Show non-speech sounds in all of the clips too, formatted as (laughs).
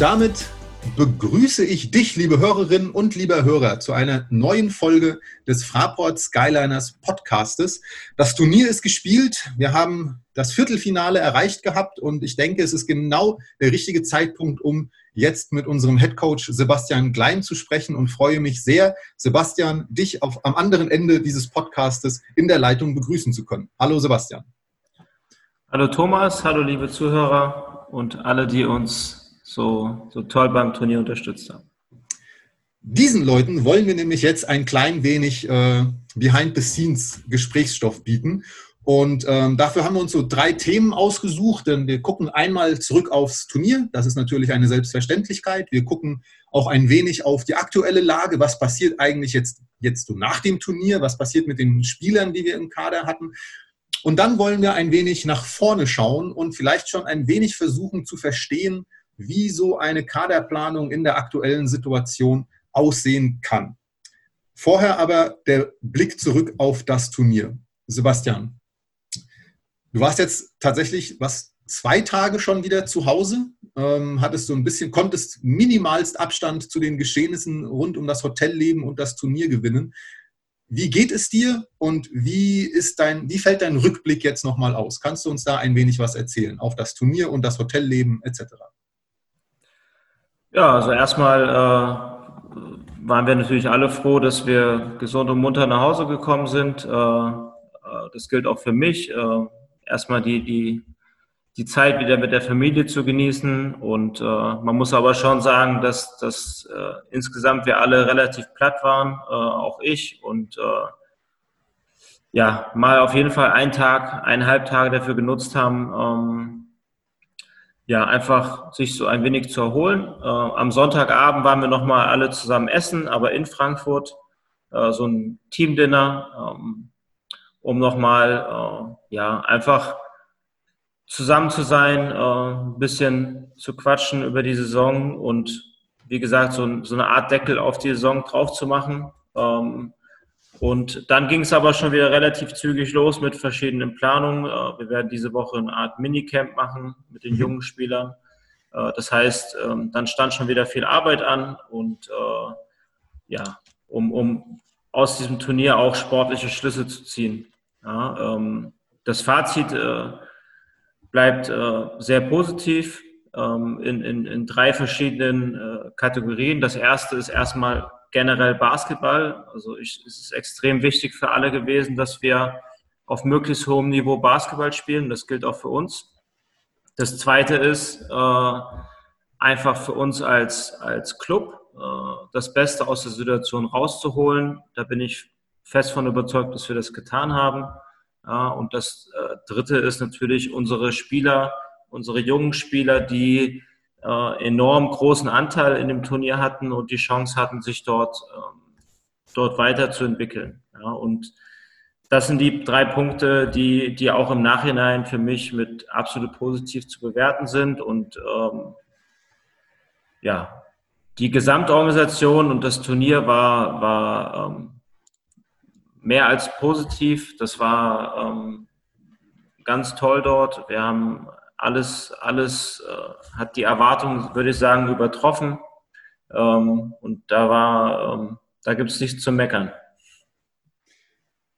Und damit begrüße ich dich, liebe Hörerinnen und lieber Hörer, zu einer neuen Folge des Fraport Skyliners Podcastes. Das Turnier ist gespielt. Wir haben das Viertelfinale erreicht gehabt und ich denke, es ist genau der richtige Zeitpunkt, um jetzt mit unserem Headcoach Sebastian Klein zu sprechen und freue mich sehr, Sebastian, dich auf, am anderen Ende dieses Podcastes in der Leitung begrüßen zu können. Hallo Sebastian. Hallo Thomas, hallo liebe Zuhörer und alle, die uns so, so toll beim Turnier unterstützt haben. Diesen Leuten wollen wir nämlich jetzt ein klein wenig äh, Behind-the-Scenes-Gesprächsstoff bieten. Und ähm, dafür haben wir uns so drei Themen ausgesucht, denn wir gucken einmal zurück aufs Turnier. Das ist natürlich eine Selbstverständlichkeit. Wir gucken auch ein wenig auf die aktuelle Lage. Was passiert eigentlich jetzt, jetzt so nach dem Turnier? Was passiert mit den Spielern, die wir im Kader hatten? Und dann wollen wir ein wenig nach vorne schauen und vielleicht schon ein wenig versuchen zu verstehen, wie so eine Kaderplanung in der aktuellen Situation aussehen kann. Vorher aber der Blick zurück auf das Turnier. Sebastian, du warst jetzt tatsächlich was zwei Tage schon wieder zu Hause, ähm, hattest so ein bisschen, konntest minimalst Abstand zu den Geschehnissen rund um das Hotelleben und das Turnier gewinnen. Wie geht es dir und wie ist dein, wie fällt dein Rückblick jetzt nochmal aus? Kannst du uns da ein wenig was erzählen auf das Turnier und das Hotelleben etc.? Ja, also erstmal äh, waren wir natürlich alle froh, dass wir gesund und munter nach Hause gekommen sind. Äh, äh, das gilt auch für mich. Äh, erstmal die, die, die Zeit wieder mit der Familie zu genießen. Und äh, man muss aber schon sagen, dass, dass äh, insgesamt wir alle relativ platt waren, äh, auch ich. Und äh, ja, mal auf jeden Fall einen Tag, eineinhalb Tage dafür genutzt haben, ähm, ja, einfach sich so ein wenig zu erholen. Äh, am Sonntagabend waren wir nochmal alle zusammen essen, aber in Frankfurt, äh, so ein Teamdinner, ähm, um nochmal, äh, ja, einfach zusammen zu sein, äh, ein bisschen zu quatschen über die Saison und wie gesagt, so, so eine Art Deckel auf die Saison drauf zu machen. Ähm, und dann ging es aber schon wieder relativ zügig los mit verschiedenen Planungen. Äh, wir werden diese Woche eine Art Minicamp machen mit den mhm. jungen Spielern. Äh, das heißt, ähm, dann stand schon wieder viel Arbeit an und äh, ja, um, um aus diesem Turnier auch sportliche Schlüsse zu ziehen. Ja, ähm, das Fazit bleibt sehr positiv ähm, in, in, in drei verschiedenen Kategorien. Das erste ist erstmal generell Basketball. Also ich, es ist extrem wichtig für alle gewesen, dass wir auf möglichst hohem Niveau Basketball spielen. Das gilt auch für uns. Das Zweite ist äh, einfach für uns als, als Club äh, das Beste aus der Situation rauszuholen. Da bin ich fest von überzeugt, dass wir das getan haben. Ja, und das äh, Dritte ist natürlich unsere Spieler, unsere jungen Spieler, die äh, enorm großen Anteil in dem Turnier hatten und die Chance hatten, sich dort, ähm, dort weiterzuentwickeln. Ja, und das sind die drei Punkte, die, die auch im Nachhinein für mich mit absolut positiv zu bewerten sind. Und ähm, ja, die Gesamtorganisation und das Turnier war, war ähm, mehr als positiv. Das war ähm, ganz toll dort. Wir haben alles, alles äh, hat die Erwartung, würde ich sagen, übertroffen. Ähm, und da war, ähm, da gibt es nichts zu meckern.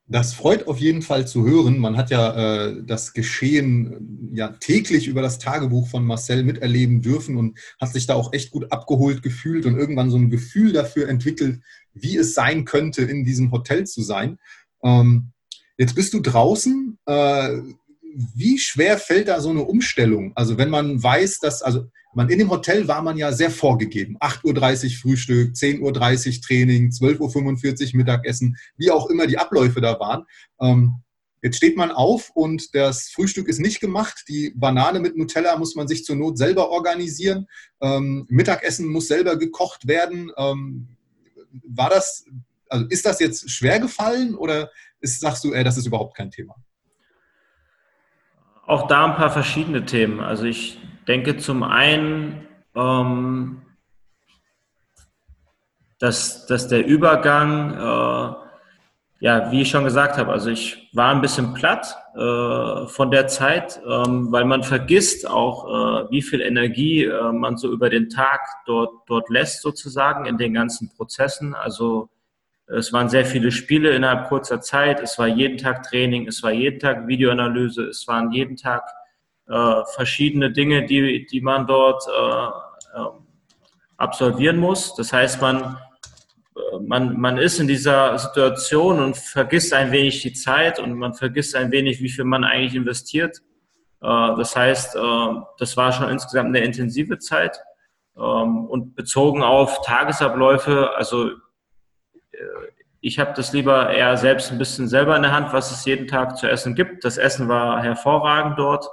Das freut auf jeden Fall zu hören. Man hat ja äh, das Geschehen ja täglich über das Tagebuch von Marcel miterleben dürfen und hat sich da auch echt gut abgeholt gefühlt und irgendwann so ein Gefühl dafür entwickelt, wie es sein könnte, in diesem Hotel zu sein. Ähm, jetzt bist du draußen. Äh, wie schwer fällt da so eine Umstellung? Also wenn man weiß, dass, also man in dem Hotel war man ja sehr vorgegeben. 8.30 Uhr Frühstück, 10.30 Uhr Training, 12.45 Uhr Mittagessen, wie auch immer die Abläufe da waren. Ähm, jetzt steht man auf und das Frühstück ist nicht gemacht. Die Banane mit Nutella muss man sich zur Not selber organisieren. Ähm, Mittagessen muss selber gekocht werden. Ähm, war das, also ist das jetzt schwer gefallen oder ist, sagst du, ey, das ist überhaupt kein Thema? Auch da ein paar verschiedene Themen. Also ich denke zum einen, ähm, dass, dass der Übergang, äh, ja, wie ich schon gesagt habe, also ich war ein bisschen platt äh, von der Zeit, ähm, weil man vergisst auch, äh, wie viel Energie äh, man so über den Tag dort, dort lässt sozusagen in den ganzen Prozessen. Also es waren sehr viele Spiele innerhalb kurzer Zeit, es war jeden Tag Training, es war jeden Tag Videoanalyse, es waren jeden Tag äh, verschiedene Dinge, die, die man dort äh, äh, absolvieren muss. Das heißt, man man, man ist in dieser Situation und vergisst ein wenig die Zeit und man vergisst ein wenig, wie viel man eigentlich investiert. Äh, das heißt, äh, das war schon insgesamt eine intensive Zeit. Ähm, und bezogen auf Tagesabläufe, also äh, ich habe das lieber eher selbst ein bisschen selber in der Hand, was es jeden Tag zu essen gibt. Das Essen war hervorragend dort.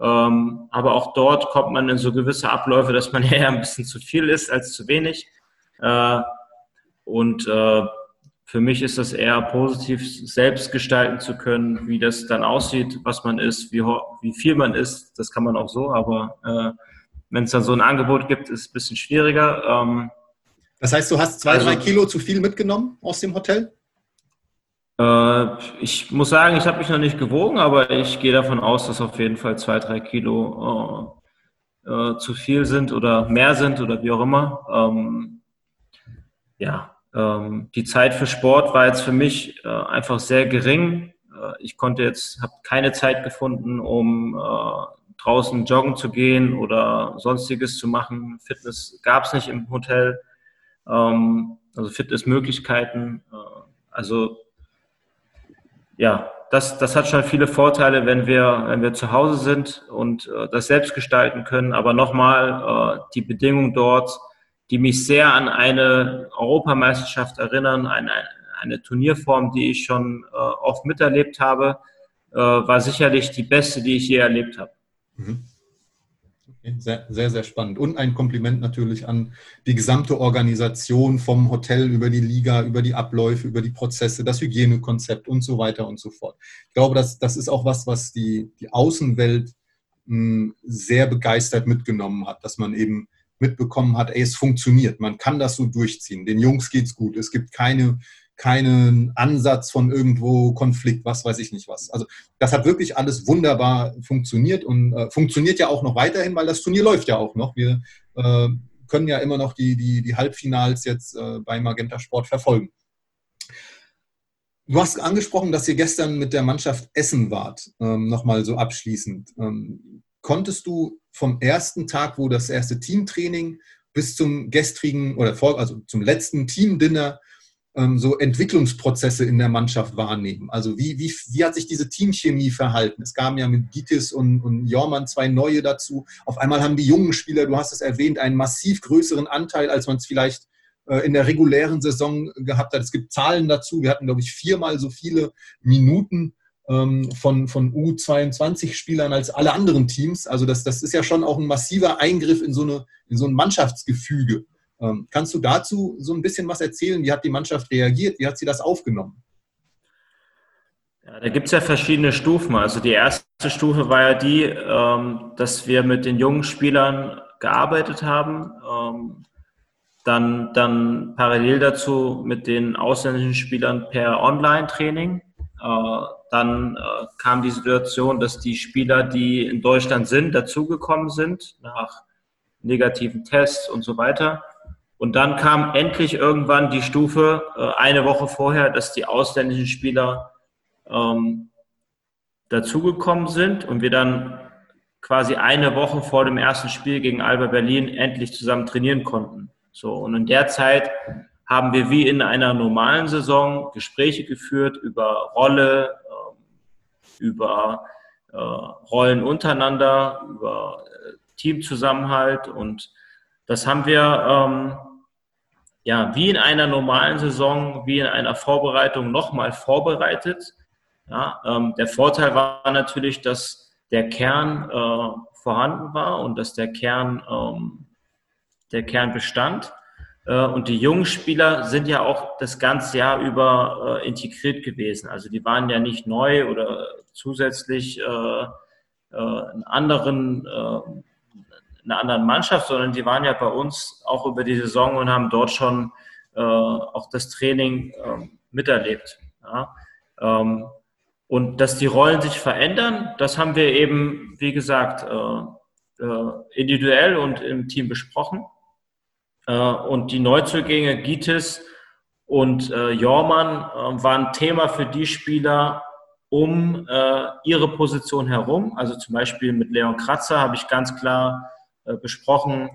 Ähm, aber auch dort kommt man in so gewisse Abläufe, dass man (laughs) eher ein bisschen zu viel isst als zu wenig. Und äh, für mich ist das eher positiv, selbst gestalten zu können, wie das dann aussieht, was man isst, wie, wie viel man isst. Das kann man auch so, aber äh, wenn es dann so ein Angebot gibt, ist es ein bisschen schwieriger. Ähm, das heißt, du hast zwei, also, drei Kilo zu viel mitgenommen aus dem Hotel? Äh, ich muss sagen, ich habe mich noch nicht gewogen, aber ich gehe davon aus, dass auf jeden Fall zwei, drei Kilo äh, äh zu viel sind oder mehr sind oder wie auch immer. Ähm, ja, ähm, die Zeit für Sport war jetzt für mich äh, einfach sehr gering. Äh, ich konnte jetzt, habe keine Zeit gefunden, um äh, draußen joggen zu gehen oder sonstiges zu machen. Fitness gab es nicht im Hotel, ähm, also Fitnessmöglichkeiten. Äh, also ja, das, das hat schon viele Vorteile, wenn wir, wenn wir zu Hause sind und äh, das selbst gestalten können. Aber nochmal, äh, die Bedingungen dort die mich sehr an eine Europameisterschaft erinnern, eine, eine Turnierform, die ich schon äh, oft miterlebt habe, äh, war sicherlich die beste, die ich je erlebt habe. Mhm. Sehr, sehr, sehr spannend. Und ein Kompliment natürlich an die gesamte Organisation vom Hotel über die Liga, über die Abläufe, über die Prozesse, das Hygienekonzept und so weiter und so fort. Ich glaube, das, das ist auch was, was die, die Außenwelt mh, hm, sehr begeistert mitgenommen hat, dass man eben mitbekommen hat, ey, es funktioniert, man kann das so durchziehen, den Jungs geht's gut, es gibt keine, keinen Ansatz von irgendwo Konflikt, was weiß ich nicht was. Also das hat wirklich alles wunderbar funktioniert und äh, funktioniert ja auch noch weiterhin, weil das Turnier läuft ja auch noch. Wir äh, können ja immer noch die, die, die Halbfinals jetzt äh, bei Magenta Sport verfolgen. Du hast angesprochen, dass ihr gestern mit der Mannschaft essen wart, ähm, nochmal so abschließend. Ähm, konntest du vom ersten Tag, wo das erste Teamtraining bis zum gestrigen oder vor, also zum letzten Teamdinner ähm, so Entwicklungsprozesse in der Mannschaft wahrnehmen? Also wie, wie, wie hat sich diese Teamchemie verhalten? Es kamen ja mit Gitis und, und Jormann zwei neue dazu. Auf einmal haben die jungen Spieler, du hast es erwähnt, einen massiv größeren Anteil, als man es vielleicht äh, in der regulären Saison gehabt hat. Es gibt Zahlen dazu. Wir hatten, glaube ich, viermal so viele Minuten ähm, von, von U22-Spielern als alle anderen Teams. Also das, das ist ja schon auch ein massiver Eingriff in so, eine, in so ein Mannschaftsgefüge. Ähm, kannst du dazu so ein bisschen was erzählen? Wie hat die Mannschaft reagiert? Wie hat sie das aufgenommen? Ja, da gibt es ja verschiedene Stufen. Also die erste Stufe war ja die, ähm, dass wir mit den jungen Spielern gearbeitet haben. Ähm, dann, dann parallel dazu mit den ausländischen Spielern per Online-Training. Äh, dann äh, kam die Situation, dass die Spieler, die in Deutschland sind, dazugekommen sind nach negativen Tests und so weiter. Und dann kam endlich irgendwann die Stufe, äh, eine Woche vorher, dass die ausländischen Spieler ähm, dazugekommen sind und wir dann quasi eine Woche vor dem ersten Spiel gegen Alba Berlin endlich zusammen trainieren konnten. So, und in der Zeit haben wir wie in einer normalen Saison Gespräche geführt über Rolle, über äh, Rollen untereinander, über äh, Teamzusammenhalt und das haben wir ähm, ja wie in einer normalen Saison, wie in einer Vorbereitung nochmal vorbereitet. Ja, ähm, der Vorteil war natürlich, dass der Kern äh, vorhanden war und dass der Kern, ähm, der Kern bestand. Äh, und die jungen Spieler sind ja auch das ganze Jahr über äh, integriert gewesen. Also die waren ja nicht neu oder zusätzlich äh, äh, einen anderen, äh, einer anderen Mannschaft, sondern die waren ja bei uns auch über die Saison und haben dort schon äh, auch das Training äh, miterlebt. Ja? Ähm, und dass die Rollen sich verändern, das haben wir eben, wie gesagt, äh, äh, individuell und im Team besprochen. Äh, und die Neuzugänge Gites und Jormann waren Thema für die Spieler um ihre Position herum. Also zum Beispiel mit Leon Kratzer habe ich ganz klar besprochen,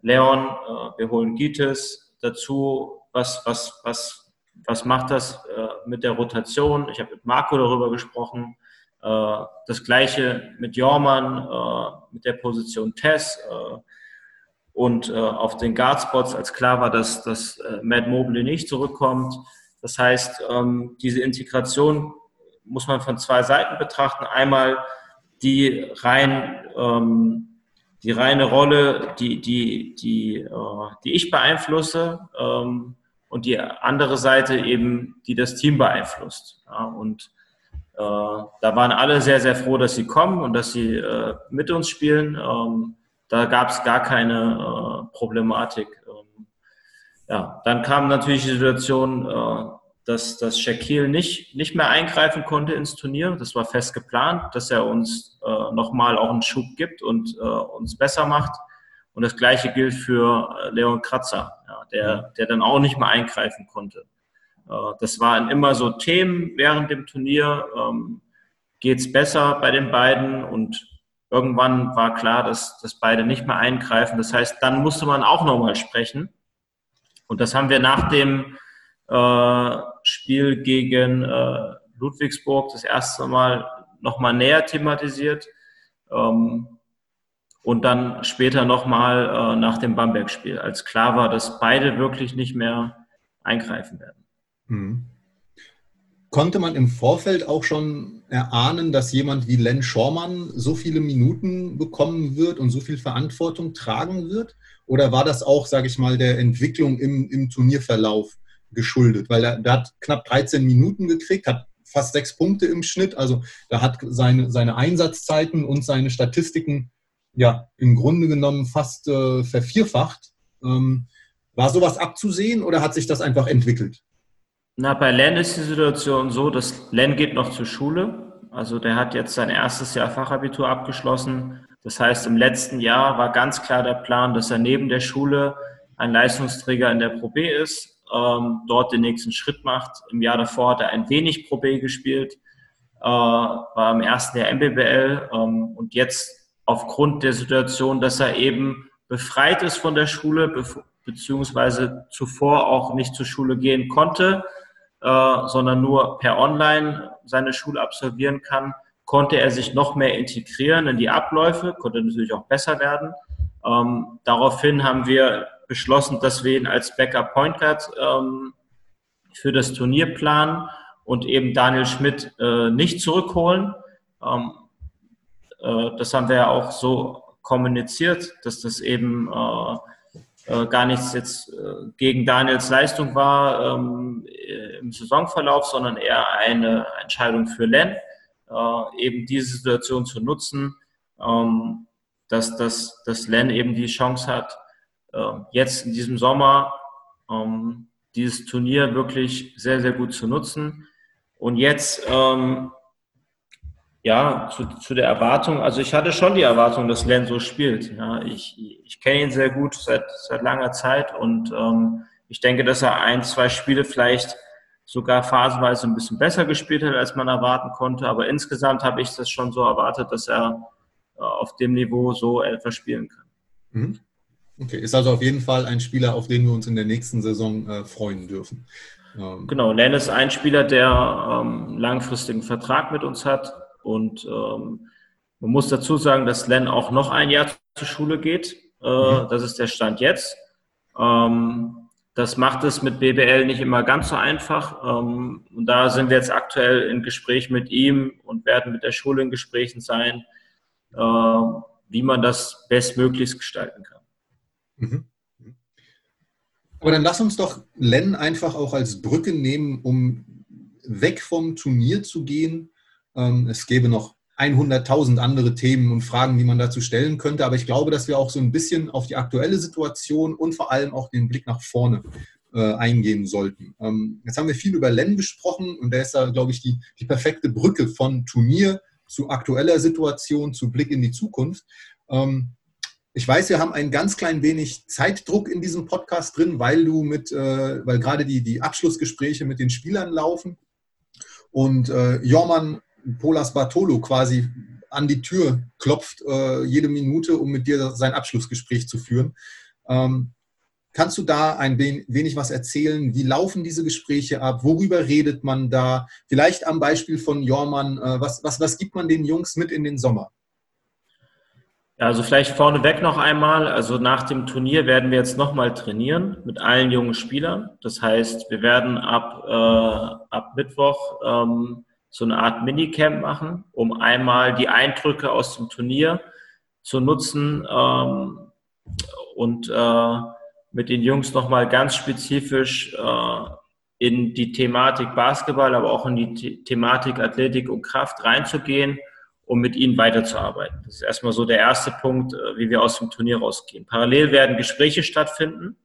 Leon, wir holen Gites dazu, was, was, was was macht das äh, mit der Rotation? Ich habe mit Marco darüber gesprochen. Äh, das gleiche mit Jormann, äh, mit der Position Tess äh, und äh, auf den Guardspots, als klar war, dass, dass äh, Matt Mobley nicht zurückkommt. Das heißt, ähm, diese Integration muss man von zwei Seiten betrachten. Einmal die rein ähm, die reine Rolle, die, die, die, die ich beeinflusse, ähm, und die andere Seite eben, die das Team beeinflusst. Ja, und äh, da waren alle sehr, sehr froh, dass sie kommen und dass sie äh, mit uns spielen. Ähm, da gab es gar keine äh, Problematik. Ähm, ja, dann kam natürlich die Situation, äh, dass, dass Shaquille nicht, nicht mehr eingreifen konnte ins Turnier. Das war fest geplant, dass er uns äh, nochmal auch einen Schub gibt und äh, uns besser macht. Und das Gleiche gilt für äh, Leon Kratzer, ja, der, der dann auch nicht mehr eingreifen konnte. Äh, das waren immer so Themen während dem Turnier. Ähm, Geht es besser bei den beiden? Und irgendwann war klar, dass, dass beide nicht mehr eingreifen. Das heißt, dann musste man auch nochmal sprechen. Und das haben wir nach dem äh, Spiel gegen äh, Ludwigsburg das erste Mal nochmal näher thematisiert. Ähm, und dann später nochmal äh, nach dem Bamberg-Spiel, als klar war, dass beide wirklich nicht mehr eingreifen werden. Mhm. Konnte man im Vorfeld auch schon erahnen, dass jemand wie Len Schormann so viele Minuten bekommen wird und so viel Verantwortung tragen wird? Oder war das auch, sage ich mal, der Entwicklung im, im Turnierverlauf geschuldet? Weil er, der hat knapp 13 Minuten gekriegt, hat fast sechs Punkte im Schnitt. Also da hat seine, seine Einsatzzeiten und seine Statistiken ja im Grunde genommen fast äh, vervierfacht. Ähm, war sowas abzusehen oder hat sich das einfach entwickelt? Na, bei Len ist die Situation so, dass Len geht noch zur Schule. Also der hat jetzt sein erstes Jahr Fachabitur abgeschlossen. Das heißt, im letzten Jahr war ganz klar der Plan, dass er neben der Schule ein Leistungsträger in der Pro B ist, ähm, dort den nächsten Schritt macht. Im Jahr davor hat er ein wenig Pro B gespielt, äh, war im ersten Jahr MBBL ähm, und jetzt aufgrund der Situation, dass er eben befreit ist von der Schule, beziehungsweise zuvor auch nicht zur Schule gehen konnte, äh, sondern nur per Online seine Schule absolvieren kann, konnte er sich noch mehr integrieren in die Abläufe, konnte natürlich auch besser werden. Ähm, daraufhin haben wir beschlossen, dass wir ihn als Backup Point Guard ähm, für das Turnier planen und eben Daniel Schmidt äh, nicht zurückholen. Ähm, äh, das haben wir ja auch so kommuniziert, dass das eben äh, äh, gar nichts jetzt gegen Daniels Leistung war ähm, im Saisonverlauf, sondern eher eine Entscheidung für Len, eben diese Situation zu nutzen, ähm, dass, dass, dass Len eben die Chance hat, jetzt in diesem Sommer ähm, dieses Turnier wirklich sehr, sehr gut zu nutzen. Und jetzt ja, zu, zu der Erwartung, also ich hatte schon die Erwartung, dass Len so spielt. Ja, ich, ich kenne ihn sehr gut seit, seit langer Zeit und ähm, ich denke, dass er ein, zwei Spiele vielleicht sogar phasenweise ein bisschen besser gespielt hat, als man erwarten konnte. Aber insgesamt habe ich das schon so erwartet, dass er äh, auf dem Niveau so etwas spielen kann. Mhm. Okay, ist also auf jeden Fall ein Spieler, auf den wir uns in der nächsten Saison äh, freuen dürfen. Ähm. Genau, Len ist ein Spieler, der ähm, langfristigen Vertrag mit uns hat und ähm, man muss dazu sagen, dass Len auch noch ein Jahr zur Schule geht. Äh, mhm. Das ist der Stand jetzt. Ähm, das macht es mit BBL nicht immer ganz so einfach. Ähm, und da sind wir jetzt aktuell in Gespräch mit ihm und werden mit der Schule in Gesprächen sein, äh, wie man das bestmöglichst gestalten kann. Mhm. Aber dann lass uns doch Len einfach auch als Brücke nehmen, um weg vom Turnier zu gehen ähm, es gäbe noch 100.000 andere Themen und Fragen, die man dazu stellen könnte. Aber ich glaube, dass wir auch so ein bisschen auf die aktuelle Situation und vor allem auch den Blick nach vorne äh, eingehen sollten. Ähm, jetzt haben wir viel über Len gesprochen und der ist da, glaube ich, die, die perfekte Brücke von Turnier zu aktueller Situation, zu Blick in die Zukunft. Ähm, ich weiß, wir haben ein ganz klein wenig Zeitdruck in diesem Podcast drin, weil du mit, äh, weil gerade die, die Abschlussgespräche mit den Spielern laufen und äh, Jorman Polas Bartolo quasi an die Tür klopft äh, jede Minute, um mit dir sein Abschlussgespräch zu führen. Ähm, kannst du da ein wenig was erzählen? Wie laufen diese Gespräche ab? Worüber redet man da? Vielleicht am Beispiel von Jormann, äh, was, was, was gibt man den Jungs mit in den Sommer? Ja, also vielleicht vorneweg noch einmal, also nach dem Turnier werden wir jetzt nochmal trainieren mit allen jungen Spielern. Das heißt, wir werden ab, äh, ab Mittwoch ähm, so eine Art Minicamp machen, um einmal die Eindrücke aus dem Turnier zu nutzen ähm, und äh, mit den Jungs nochmal ganz spezifisch äh, in die Thematik Basketball, aber auch in die Thematik Athletik und Kraft reinzugehen um mit ihnen weiterzuarbeiten. Das ist erstmal so der erste Punkt, äh, wie wir aus dem Turnier rausgehen. Parallel werden Gespräche stattfinden.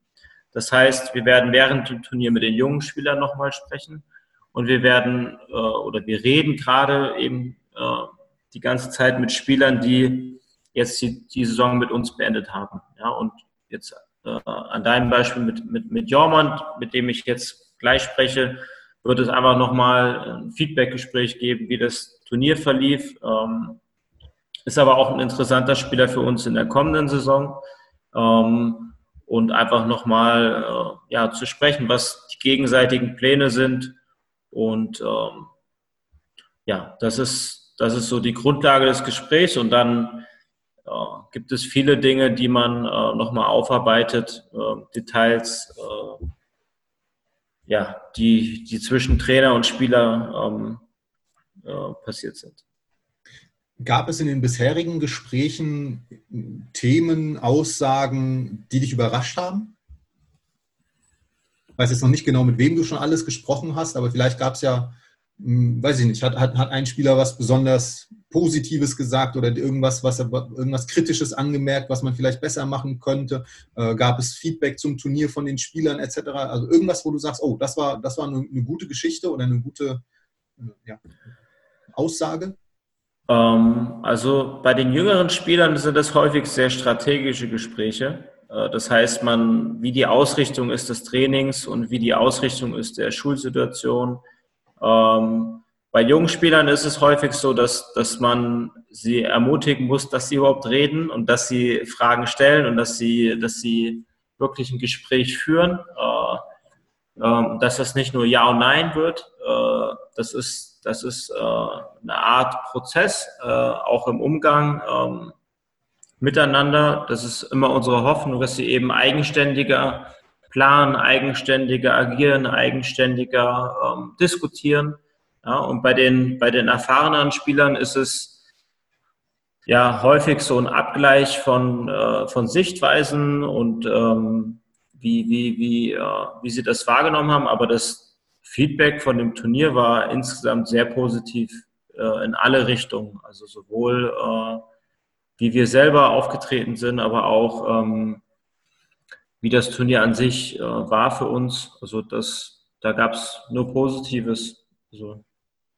Das heißt, wir werden während dem Turnier mit den jungen Spielern nochmal sprechen und wir werden äh, oder wir reden gerade eben äh, die ganze Zeit mit Spielern, die jetzt die, die Saison mit uns beendet haben. Ja, und jetzt an deinem Beispiel mit, mit, mit Jormand, mit dem ich jetzt gleich spreche, wird es einfach nochmal ein Feedback-Gespräch geben, wie das Turnier verlief. Ähm, ist aber auch ein interessanter Spieler für uns in der kommenden Saison. Ähm, und einfach nochmal äh, ja, zu sprechen, was die gegenseitigen Pläne sind. Und ähm, ja, das ist, das ist so die Grundlage des Gesprächs. Und dann äh, gibt es viele Dinge, die man äh, nochmal aufarbeitet, äh, Details, äh, ja, die, die zwischen Trainer und Spieler ähm, äh, passiert sind. Gab es in den bisherigen Gesprächen Themen, Aussagen, die dich überrascht haben? Ich weiß jetzt noch nicht genau, mit wem du schon alles gesprochen hast, aber vielleicht gab es ja, hm, weiß ich nicht, hat, hat, hat ein Spieler was besonders Positives gesagt oder irgendwas, was irgendwas Kritisches angemerkt, was man vielleicht besser machen könnte? Äh, gab es Feedback zum Turnier von den Spielern etc.? Also irgendwas, wo du sagst, oh, das war, das war eine, eine gute Geschichte oder eine gute äh, ja, Aussage? Ähm, also bei den jüngeren Spielern sind das häufig sehr strategische Gespräche. Äh, das heißt, man, wie die Ausrichtung ist des Trainings und wie die Ausrichtung ist der Schulsituation. Ähm, bei jungen Spielern ist es häufig so, dass, dass man sie ermutigen muss, dass sie überhaupt reden und dass sie Fragen stellen und dass sie, dass sie wirklich ein Gespräch führen. Äh, äh, dass das nicht nur Ja und Nein wird. Das ist das ist äh, eine Art Prozess, äh, auch im Umgang ähm, miteinander. Das ist immer unsere Hoffnung, dass sie eben eigenständiger planen, eigenständiger agieren, eigenständiger ähm, diskutieren. Ja, und bei den, bei den erfahrenen Spielern ist es ja häufig so ein Abgleich von, äh, von Sichtweisen und ähm, wie, wie, wie, äh, wie sie das wahrgenommen haben. Aber das, Feedback von dem Turnier war insgesamt sehr positiv äh, in alle Richtungen. Also sowohl äh, wie wir selber aufgetreten sind, aber auch ähm, wie das Turnier an sich äh, war für uns. Also das, da gab es nur Positives. Also,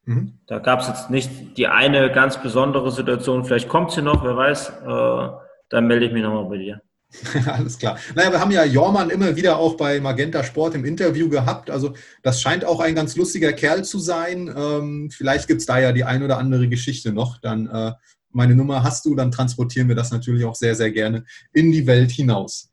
mhm. Da gab es jetzt nicht die eine ganz besondere Situation. Vielleicht kommt sie noch, wer weiß. Äh, dann melde ich mich nochmal bei dir. (laughs) Alles klar. Naja, wir haben ja Jormann immer wieder auch bei Magenta Sport im Interview gehabt. Also das scheint auch ein ganz lustiger Kerl zu sein. Ähm, vielleicht gibt es da ja die ein oder andere Geschichte noch. Dann äh, meine Nummer hast du, dann transportieren wir das natürlich auch sehr, sehr gerne in die Welt hinaus.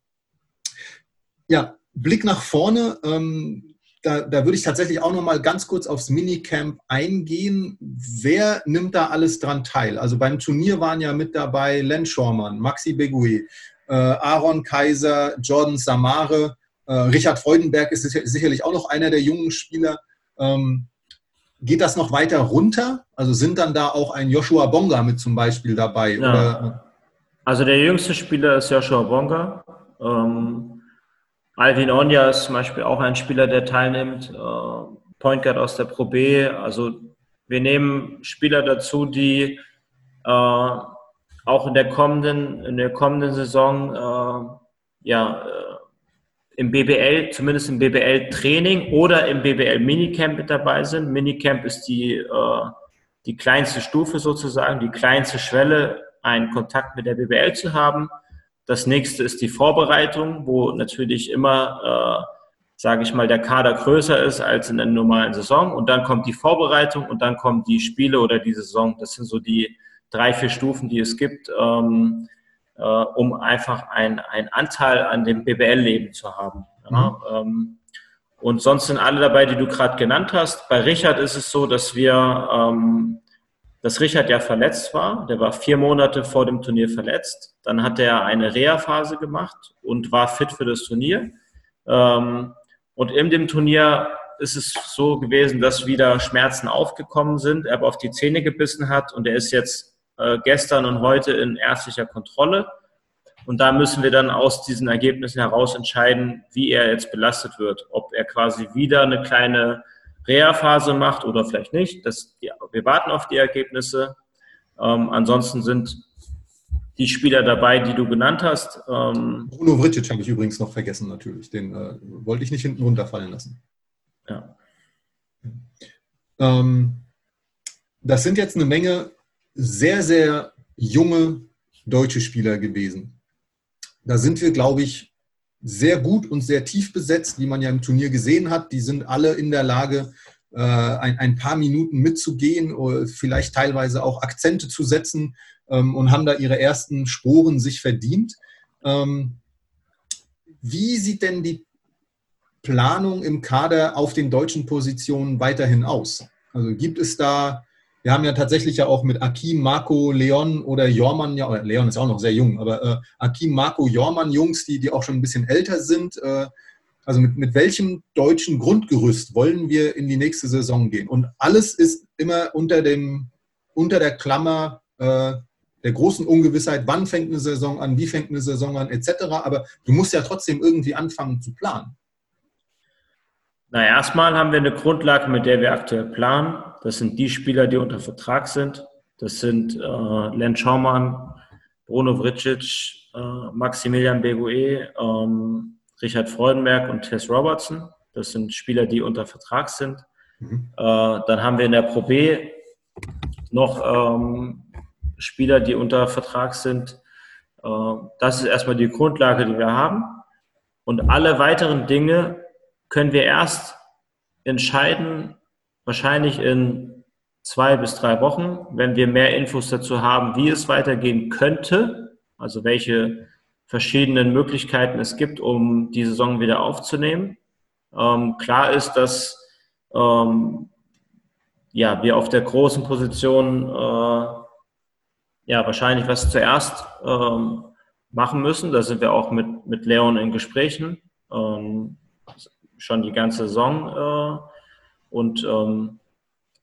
Ja, Blick nach vorne. Ähm, da, da, würde ich tatsächlich auch noch mal ganz kurz aufs Minicamp eingehen. Wer nimmt da alles dran teil? Also beim Turnier waren ja mit dabei Len Schormann, Maxi Begui, Aaron Kaiser, Jordan Samare, äh, Richard Freudenberg ist sicherlich auch noch einer der jungen Spieler. Ähm, geht das noch weiter runter? Also sind dann da auch ein Joshua Bonga mit zum Beispiel dabei? Ja. Also der jüngste Spieler ist Joshua Bonga. Ähm, Alvin Onja ist zum Beispiel auch ein Spieler, der teilnimmt. Äh, Point Guard aus der Pro B. Also wir nehmen Spieler dazu, die äh, auch in der kommenden, in der kommenden Saison äh, ja, äh, im BBL, zumindest im BBL-Training oder im BBL-Minicamp mit dabei sind. Minicamp ist die, äh, die kleinste Stufe sozusagen, die kleinste Schwelle, einen Kontakt mit der BBL zu haben. Das nächste ist die Vorbereitung, wo natürlich immer, äh, sage ich mal, der Kader größer ist als in der normalen Saison. Und dann kommt die Vorbereitung und dann kommen die Spiele oder die Saison. Das sind so die drei, vier Stufen, die es gibt. Ähm, äh, um einfach einen Anteil an dem BBL-Leben zu haben. Ja, mhm. ähm, und sonst sind alle dabei, die du gerade genannt hast. Bei Richard ist es so, dass wir, ähm, dass Richard ja verletzt war. Der war vier Monate vor dem Turnier verletzt. Dann hat er eine Reha-Phase gemacht und war fit für das Turnier. Ähm, und in dem Turnier ist es so gewesen, dass wieder Schmerzen aufgekommen sind, er aber auf die Zähne gebissen hat und er ist jetzt äh, gestern und heute in ärztlicher Kontrolle. Und da müssen wir dann aus diesen Ergebnissen heraus entscheiden, wie er jetzt belastet wird. Ob er quasi wieder eine kleine Reha-Phase macht oder vielleicht nicht. Das, ja, wir warten auf die Ergebnisse. Ähm, ansonsten sind die Spieler dabei, die du genannt hast. Ähm, Bruno Vricic habe ich übrigens noch vergessen, natürlich. Den äh, wollte ich nicht hinten runterfallen lassen. Ja. Ähm, das sind jetzt eine Menge sehr, sehr junge deutsche Spieler gewesen. Da sind wir, glaube ich, sehr gut und sehr tief besetzt, wie man ja im Turnier gesehen hat. Die sind alle in der Lage, äh, ein, paar Minuten mitzugehen, vielleicht teilweise auch Akzente zu setzen ähm, und haben da ihre ersten Sporen sich verdient. Ähm, wie sieht denn die Planung im Kader auf den deutschen Positionen weiterhin aus? Also gibt es da wir haben ja tatsächlich ja auch mit Akim, Marco, Leon oder Jormann, ja, Leon ist auch noch sehr jung, aber äh, Akim, Marco, Jormann Jungs, die, die auch schon ein bisschen älter sind. Äh, also mit, mit welchem deutschen Grundgerüst wollen wir in die nächste Saison gehen? Und alles ist immer unter, dem, unter der Klammer äh, der großen Ungewissheit, wann fängt eine Saison an, wie fängt eine Saison an, etc. Aber du musst ja trotzdem irgendwie anfangen zu planen. Na, erstmal haben wir eine Grundlage, mit der wir aktuell planen. Das sind die Spieler, die unter Vertrag sind. Das sind äh, Len Schaumann, Bruno Vricic, äh, Maximilian Begoe, ähm, Richard Freudenberg und Tess Robertson. Das sind Spieler, die unter Vertrag sind. Mhm. Äh, dann haben wir in der Pro B noch ähm, Spieler, die unter Vertrag sind. Äh, das ist erstmal die Grundlage, die wir haben. Und alle weiteren Dinge können wir erst entscheiden, wahrscheinlich in zwei bis drei Wochen, wenn wir mehr Infos dazu haben, wie es weitergehen könnte, also welche verschiedenen Möglichkeiten es gibt, um die Saison wieder aufzunehmen. Ähm, klar ist, dass ähm, ja, wir auf der großen Position äh, ja, wahrscheinlich was zuerst ähm, machen müssen. Da sind wir auch mit, mit Leon in Gesprächen, ähm, schon die ganze Saison. Äh, und ähm,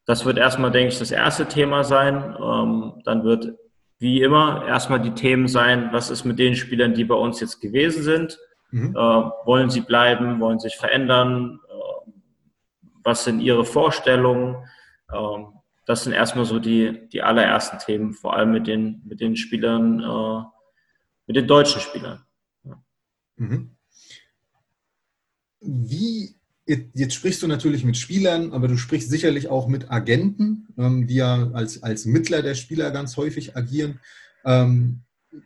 das wird erstmal, denke ich, das erste Thema sein. Ähm, dann wird wie immer erstmal die Themen sein, was ist mit den Spielern, die bei uns jetzt gewesen sind? Mhm. Äh, wollen sie bleiben? Wollen sich verändern? Äh, was sind ihre Vorstellungen? Ähm, das sind erstmal so die, die allerersten Themen, vor allem mit den, mit den Spielern, äh, mit den deutschen Spielern. Mhm. Wie Jetzt sprichst du natürlich mit Spielern, aber du sprichst sicherlich auch mit Agenten, ähm, die ja als, als Mittler der Spieler ganz häufig agieren. Ähm,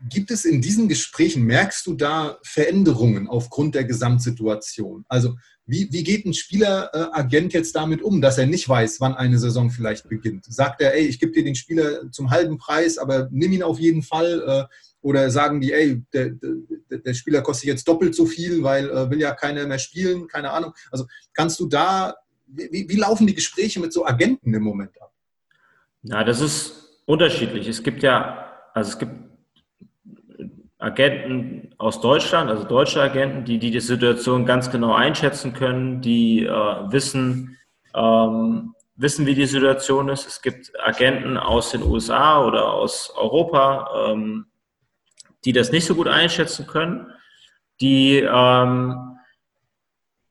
gibt es in diesen Gesprächen, merkst du da Veränderungen aufgrund der Gesamtsituation? Also wie, wie geht ein Spieleragent jetzt damit um, dass er nicht weiß, wann eine Saison vielleicht beginnt? Sagt er, ey, ich gebe dir den Spieler zum halben Preis, aber nimm ihn auf jeden Fall. Äh, oder sagen die, ey, der, der, der Spieler kostet jetzt doppelt so viel, weil äh, will ja keiner mehr spielen, keine Ahnung. Also kannst du da, wie, wie laufen die Gespräche mit so Agenten im Moment ab? Na, das ist unterschiedlich. Es gibt ja, also es gibt Agenten aus Deutschland, also deutsche Agenten, die, die die Situation ganz genau einschätzen können, die äh, wissen, ähm, wissen, wie die Situation ist. Es gibt Agenten aus den USA oder aus Europa, ähm, die das nicht so gut einschätzen können, die, ähm,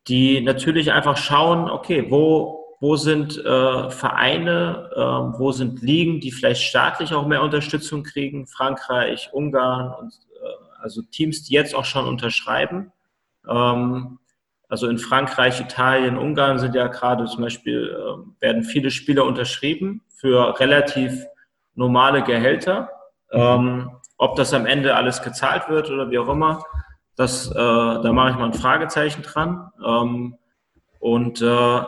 die natürlich einfach schauen, okay, wo, wo sind äh, Vereine, äh, wo sind Ligen, die vielleicht staatlich auch mehr Unterstützung kriegen, Frankreich, Ungarn und also Teams, die jetzt auch schon unterschreiben. Ähm, also in Frankreich, Italien, Ungarn sind ja gerade zum Beispiel, äh, werden viele Spieler unterschrieben für relativ normale Gehälter. Ähm, ob das am Ende alles gezahlt wird oder wie auch immer, das, äh, da mache ich mal ein Fragezeichen dran. Ähm, und äh,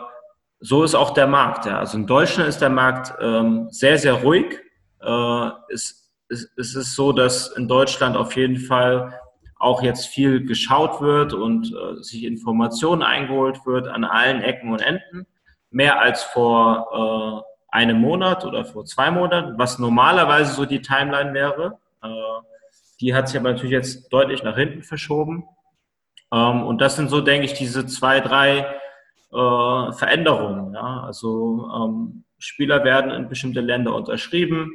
so ist auch der Markt. Ja. Also in Deutschland ist der Markt ähm, sehr, sehr ruhig. Äh, es, es, es ist so, dass in Deutschland auf jeden Fall auch jetzt viel geschaut wird und äh, sich Informationen eingeholt wird an allen Ecken und Enden. Mehr als vor äh, einem Monat oder vor zwei Monaten, was normalerweise so die Timeline wäre. Äh, die hat sich aber natürlich jetzt deutlich nach hinten verschoben. Ähm, und das sind so, denke ich, diese zwei, drei äh, Veränderungen. Ja? Also ähm, Spieler werden in bestimmte Länder unterschrieben.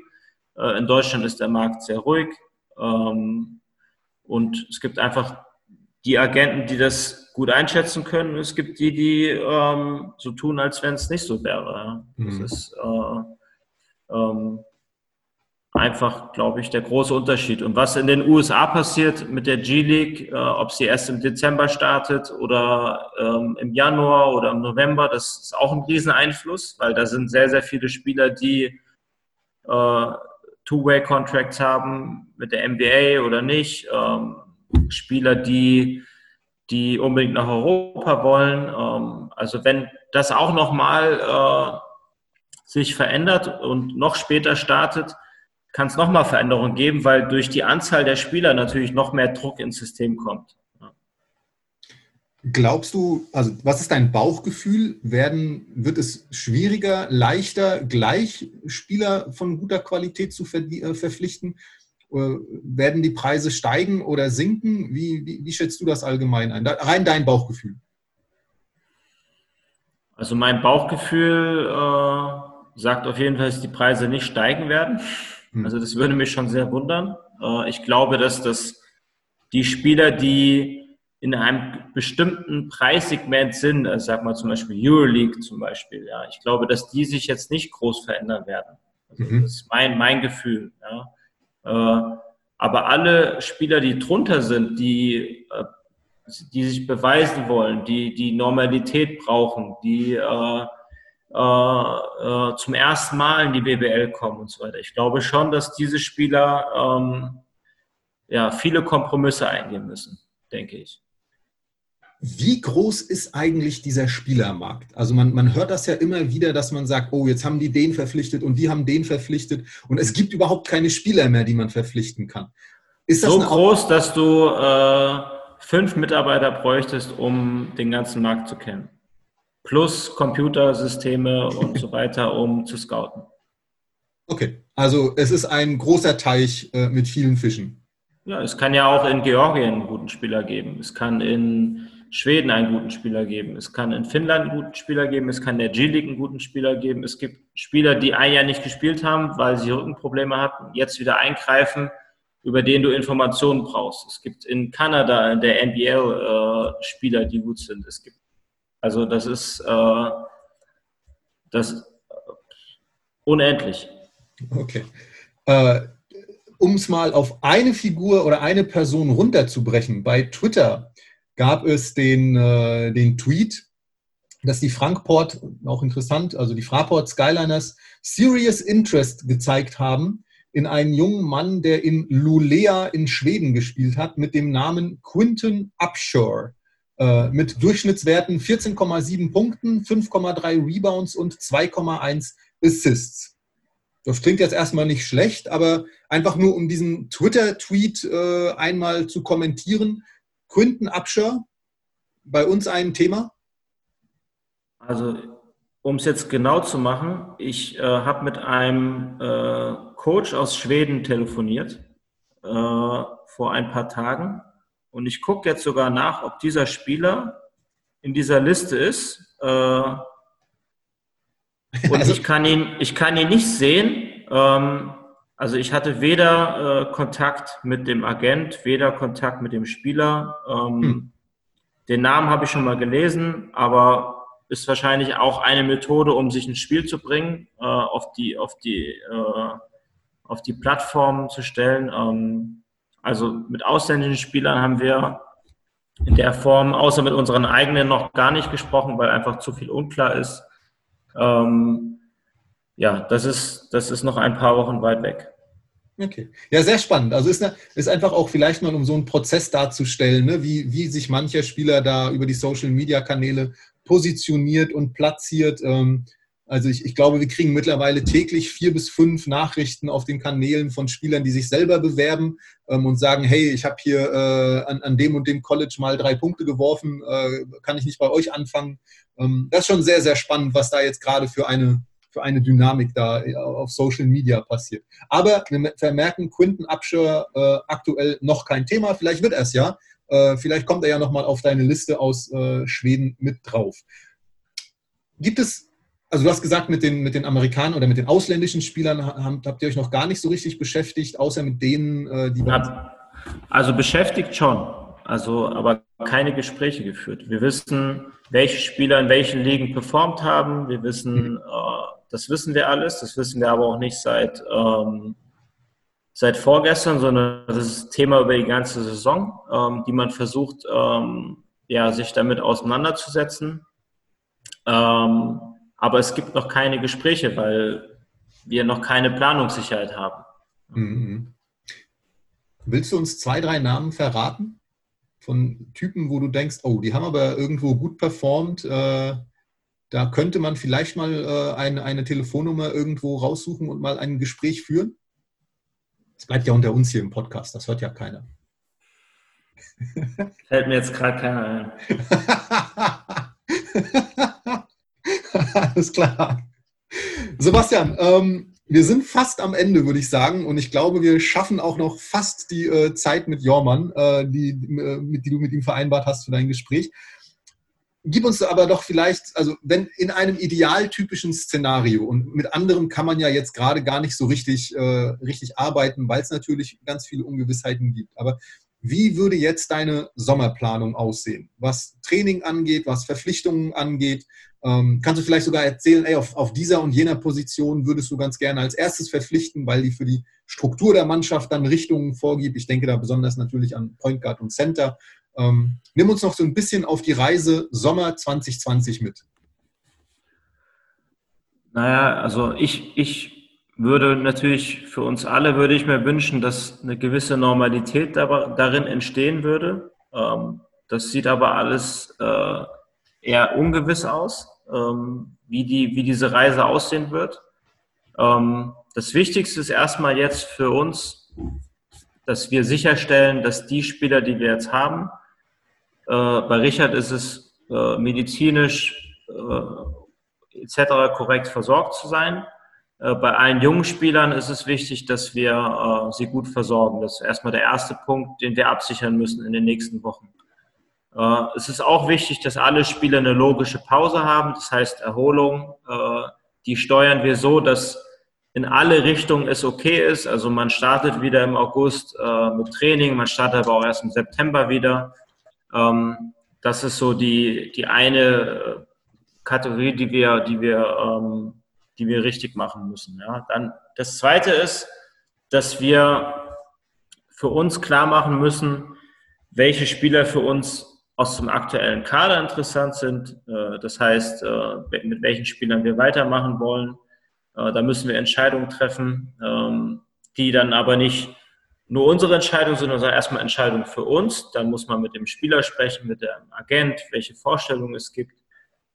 Äh, in Deutschland ist der Markt sehr ruhig. Ähm, und es gibt einfach die Agenten, die das gut einschätzen können. Es gibt die, die ähm, so tun, als wenn es nicht so wäre. Mhm. Das ist äh, ähm, einfach, glaube ich, der große Unterschied. Und was in den USA passiert mit der G-League, äh, ob sie erst im Dezember startet oder ähm, im Januar oder im November, das ist auch ein Rieseneinfluss, weil da sind sehr, sehr viele Spieler, die äh, Two-Way-Contracts haben mit der NBA oder nicht. Ähm, Spieler, die, die unbedingt nach Europa wollen. Ähm, also wenn das auch nochmal äh, sich verändert und noch später startet, kann es nochmal Veränderungen geben, weil durch die Anzahl der Spieler natürlich noch mehr Druck ins System kommt. Glaubst du, also was ist dein Bauchgefühl? Werden, wird es schwieriger, leichter, gleich Spieler von guter Qualität zu ver äh, verpflichten? Werden die Preise steigen oder sinken? Wie, wie, wie schätzt du das allgemein ein? Rein dein Bauchgefühl. Also mein Bauchgefühl äh, sagt auf jeden Fall, dass die Preise nicht steigen werden. Hm. Also das würde mich schon sehr wundern. Äh, ich glaube, dass das die Spieler, die in einem bestimmten Preissegment sind, also sag mal zum Beispiel Euroleague zum Beispiel, ja, ich glaube, dass die sich jetzt nicht groß verändern werden. Also mhm. Das ist mein, mein Gefühl. Ja. Äh, aber alle Spieler, die drunter sind, die, äh, die sich beweisen wollen, die die Normalität brauchen, die äh, äh, äh, zum ersten Mal in die BBL kommen und so weiter. Ich glaube schon, dass diese Spieler ähm, ja, viele Kompromisse eingehen müssen, denke ich. Wie groß ist eigentlich dieser Spielermarkt? Also man, man hört das ja immer wieder, dass man sagt, oh, jetzt haben die den verpflichtet und die haben den verpflichtet und es gibt überhaupt keine Spieler mehr, die man verpflichten kann. Ist das so groß, dass du äh, fünf Mitarbeiter bräuchtest, um den ganzen Markt zu kennen? plus Computersysteme und so weiter, um zu scouten. Okay, also es ist ein großer Teich äh, mit vielen Fischen. Ja, es kann ja auch in Georgien einen guten Spieler geben. Es kann in Schweden einen guten Spieler geben. Es kann in Finnland einen guten Spieler geben. Es kann in der G-League einen guten Spieler geben. Es gibt Spieler, die ein Jahr nicht gespielt haben, weil sie Rückenprobleme hatten, jetzt wieder eingreifen, über den du Informationen brauchst. Es gibt in Kanada in der NBL äh, Spieler, die gut sind. Es gibt also das ist äh, das unendlich. Okay. Äh, um es mal auf eine Figur oder eine Person runterzubrechen, bei Twitter gab es den, äh, den Tweet, dass die Frankport, auch interessant, also die Fraport Skyliners Serious Interest gezeigt haben in einen jungen Mann, der in Lulea in Schweden gespielt hat, mit dem Namen Quinton Upshore. Äh, mit Durchschnittswerten 14,7 Punkten, 5,3 Rebounds und 2,1 Assists. Das klingt jetzt erstmal nicht schlecht, aber einfach nur um diesen Twitter-Tweet äh, einmal zu kommentieren. Quinton Abscher, bei uns ein Thema? Also, um es jetzt genau zu machen, ich äh, habe mit einem äh, Coach aus Schweden telefoniert äh, vor ein paar Tagen und ich gucke jetzt sogar nach, ob dieser Spieler in dieser Liste ist. Äh, (laughs) und also, ich, kann ihn, ich kann ihn nicht sehen. Ähm, also ich hatte weder äh, Kontakt mit dem Agent, weder Kontakt mit dem Spieler. Ähm, hm. Den Namen habe ich schon mal gelesen, aber ist wahrscheinlich auch eine Methode, um sich ins Spiel zu bringen, äh, auf die, auf die, äh, auf die Plattform zu stellen. Ähm, also mit ausländischen Spielern haben wir in der Form, außer mit unseren eigenen, noch gar nicht gesprochen, weil einfach zu viel unklar ist. Ähm, ja, das ist, das ist noch ein paar Wochen weit weg. Okay. Ja, sehr spannend. Also ist, ist einfach auch vielleicht mal, um so einen Prozess darzustellen, ne, wie, wie sich mancher Spieler da über die Social-Media-Kanäle positioniert und platziert. Ähm, also ich, ich glaube, wir kriegen mittlerweile täglich vier bis fünf Nachrichten auf den Kanälen von Spielern, die sich selber bewerben ähm, und sagen, hey, ich habe hier äh, an, an dem und dem College mal drei Punkte geworfen, äh, kann ich nicht bei euch anfangen? Ähm, das ist schon sehr, sehr spannend, was da jetzt gerade für eine, für eine Dynamik da äh, auf Social Media passiert. Aber wir vermerken, Quinton Abscher äh, aktuell noch kein Thema. Vielleicht wird er es ja. Äh, vielleicht kommt er ja nochmal auf deine Liste aus äh, Schweden mit drauf. Gibt es also du hast gesagt, mit den, mit den Amerikanern oder mit den ausländischen Spielern habt ihr euch noch gar nicht so richtig beschäftigt, außer mit denen, äh, die... Also beschäftigt schon, also aber keine Gespräche geführt. Wir wissen, welche Spieler in welchen Ligen performt haben. Wir wissen, mhm. äh, das wissen wir alles. Das wissen wir aber auch nicht seit, ähm, seit vorgestern, sondern das ist Thema über die ganze Saison, ähm, die man versucht, ähm, ja, sich damit auseinanderzusetzen. Ähm, aber es gibt noch keine Gespräche, weil wir noch keine Planungssicherheit haben. Mhm. Willst du uns zwei, drei Namen verraten von Typen, wo du denkst, oh, die haben aber irgendwo gut performt, äh, da könnte man vielleicht mal äh, eine, eine Telefonnummer irgendwo raussuchen und mal ein Gespräch führen? Das bleibt ja unter uns hier im Podcast, das hört ja keiner. (laughs) Fällt mir jetzt gerade keiner ein. (laughs) Alles klar. Sebastian, ähm, wir sind fast am Ende, würde ich sagen. Und ich glaube, wir schaffen auch noch fast die äh, Zeit mit Jormann, äh, die, äh, mit, die du mit ihm vereinbart hast für dein Gespräch. Gib uns aber doch vielleicht, also wenn in einem idealtypischen Szenario und mit anderem kann man ja jetzt gerade gar nicht so richtig, äh, richtig arbeiten, weil es natürlich ganz viele Ungewissheiten gibt. Aber wie würde jetzt deine Sommerplanung aussehen, was Training angeht, was Verpflichtungen angeht? Ähm, kannst du vielleicht sogar erzählen, ey, auf, auf dieser und jener Position würdest du ganz gerne als erstes verpflichten, weil die für die Struktur der Mannschaft dann Richtungen vorgibt. Ich denke da besonders natürlich an Point Guard und Center. Ähm, nimm uns noch so ein bisschen auf die Reise Sommer 2020 mit. Naja, also ich, ich würde natürlich für uns alle, würde ich mir wünschen, dass eine gewisse Normalität darin entstehen würde. Ähm, das sieht aber alles äh, eher ungewiss aus, ähm, wie, die, wie diese Reise aussehen wird. Ähm, das Wichtigste ist erstmal jetzt für uns, dass wir sicherstellen, dass die Spieler, die wir jetzt haben, bei Richard ist es äh, medizinisch etc. korrekt versorgt zu sein äh, bei allen jungen Spielern ist es wichtig, dass wir äh, sie gut versorgen. Das ist erstmal der erste Punkt, den wir absichern müssen in den nächsten Wochen. Äh, es ist auch wichtig, dass alle Spieler eine logische Pause haben, das heißt Erholung. die steuern wir so, dass in alle Richtungen es okay ist. Also man startet wieder im August mit Training, man startet aber auch erst im September wieder. Ähm, das ist so die, die eine Kategorie, die wir, die wir ähm, die wir richtig machen müssen. Ja. Dann das Zweite ist, dass wir für uns klar machen müssen, welche Spieler für uns aus dem aktuellen Kader interessant sind. Äh, das heißt, äh, mit welchen Spielern wir weitermachen wollen. Äh, da müssen wir Entscheidungen treffen, ähm, die dann aber nicht nur unsere Entscheidung sind, sondern erstmal Entscheidungen für uns. Dann muss man mit dem Spieler sprechen, mit dem Agent, welche Vorstellungen es gibt.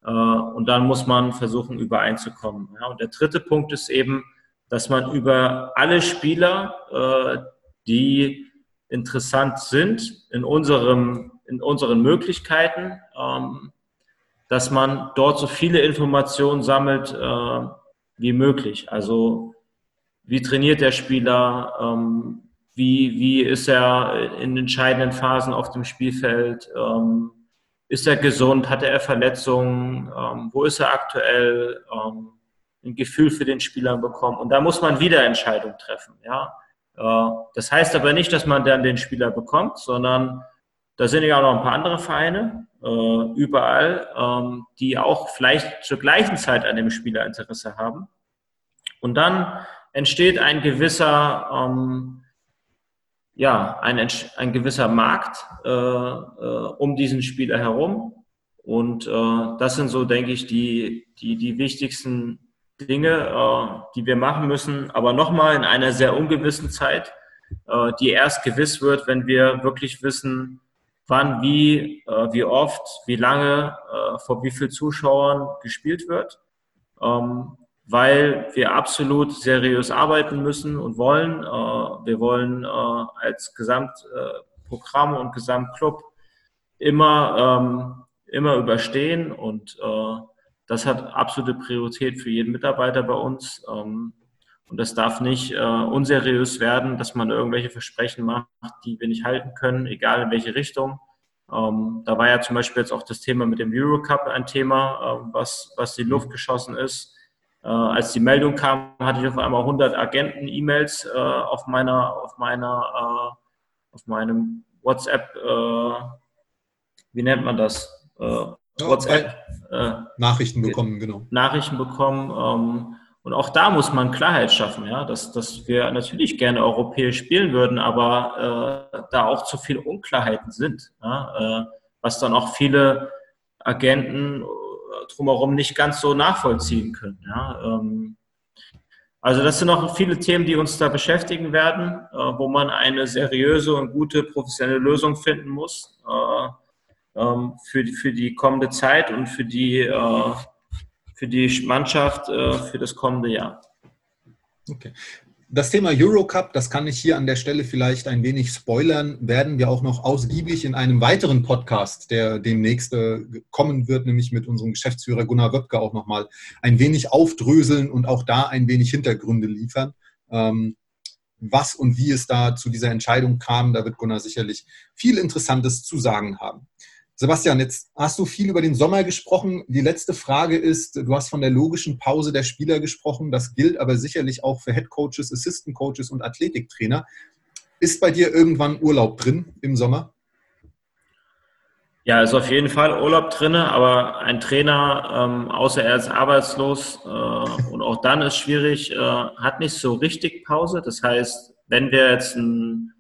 Äh, und dann muss man versuchen, übereinzukommen. und der dritte Punkt ist eben, dass man über alle Spieler, äh, die interessant sind in, unserem, in unseren Möglichkeiten, ähm, dass man dort so viele Informationen sammelt äh, wie möglich. Also wie trainiert der Spieler, ähm, wie, wie ist er in entscheidenden Phasen auf dem Spielfeld, ähm, ist er gesund? Hatte er Verletzungen? Ähm, wo ist er aktuell? Ähm, ein Gefühl für den Spieler bekommen. Und da muss man wieder Entscheidungen treffen. Ja? Äh, das heißt aber nicht, dass man dann den Spieler bekommt, sondern da sind ja auch noch ein paar andere Vereine äh, überall, ähm, die auch vielleicht zur gleichen Zeit an dem Spieler Interesse haben. Und dann entsteht ein gewisser ähm, ja, ein, ein gewisser Markt äh, äh, um diesen Spieler herum. Und äh, das sind so, denke ich, die, die, die wichtigsten Dinge, äh, die wir machen müssen. Aber nochmal in einer sehr ungewissen Zeit, äh, die erst gewiss wird, wenn wir wirklich wissen, wann, wie, äh, wie oft, wie lange, äh, vor wie vielen Zuschauern gespielt wird. Ähm, weil wir absolut seriös arbeiten müssen und wollen. Äh, wir wollen äh, als Gesamtprogramm und Gesamtclub immer, ähm, immer überstehen und äh, das hat absolute Priorität für jeden Mitarbeiter bei uns. Ähm, und das darf nicht unseriös werden, dass man irgendwelche Versprechen macht, die wir nicht halten können, egal in welche Richtung. Ähm, da war ja zum Beispiel jetzt auch das Thema mit dem Eurocup ein Thema, was, was in die Luft geschossen ist äh, als die Meldung kam, hatte ich auf einmal 100 Agenten-E-Mails äh, auf meiner, auf meiner, äh, auf meinem WhatsApp, äh, wie nennt man das? Äh, WhatsApp. Äh, Nachrichten bekommen, genau. Nachrichten bekommen. Ähm, und auch da muss man Klarheit schaffen, ja, dass, dass wir natürlich gerne europäisch spielen würden, aber äh, da auch zu viele Unklarheiten sind, ja, äh, was dann auch viele Agenten drumherum nicht ganz so nachvollziehen können. Ja. Ähm, also das sind noch viele Themen, die uns da beschäftigen werden, äh, wo man eine seriöse und gute professionelle Lösung finden muss äh, ähm, für, die, für die kommende Zeit und für die, äh, für die Mannschaft für das kommende Jahr. Okay. Das Thema Eurocup, das kann ich hier an der Stelle vielleicht ein wenig spoilern, werden wir auch noch ausgiebig in einem weiteren Podcast, der demnächst äh, kommen wird, nämlich mit unserem Geschäftsführer Gunnar Wöpke auch nochmal ein wenig aufdröseln und auch da ein wenig Hintergründe liefern. Ähm, was und wie es da zu dieser Entscheidung kam, da wird Gunnar sicherlich viel Interessantes zu sagen haben. Sebastian, jetzt hast du viel über den Sommer gesprochen. Die letzte Frage ist, du hast von der logischen Pause der Spieler gesprochen. Das gilt aber sicherlich auch für Head Coaches, Assistant Coaches und Athletiktrainer. Ist bei dir irgendwann Urlaub drin im Sommer? Ja, ist auf jeden Fall Urlaub drin, aber ein Trainer, ähm, außer er ist arbeitslos äh, und auch dann ist schwierig, äh, hat nicht so richtig Pause. Das heißt, wenn wir jetzt ein,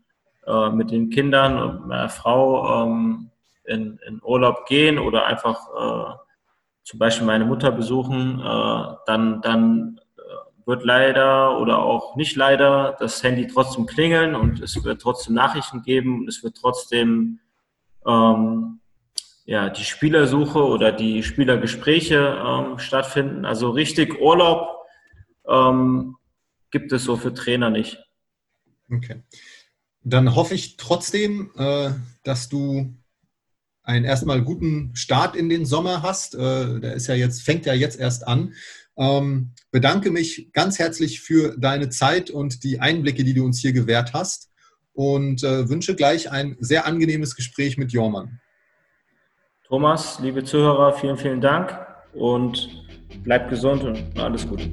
äh, mit den Kindern und meiner Frau ähm, in, in Urlaub gehen oder einfach äh, zum Beispiel meine Mutter besuchen, äh, dann, dann äh, wird leider oder auch nicht leider das Handy trotzdem klingeln und es wird trotzdem Nachrichten geben und es wird trotzdem ähm, ja, die Spielersuche oder die Spielergespräche ähm, stattfinden. Also richtig Urlaub ähm, gibt es so für Trainer nicht. Okay. Dann hoffe ich trotzdem, äh, dass du einen erstmal guten Start in den Sommer hast. Äh, der ist ja jetzt, fängt ja jetzt erst an. Ähm, bedanke mich ganz herzlich für deine Zeit und die Einblicke, die du uns hier gewährt hast und äh, wünsche gleich ein sehr angenehmes Gespräch mit Jormann. Thomas, liebe Zuhörer, vielen, vielen Dank und bleibt gesund und alles Gute.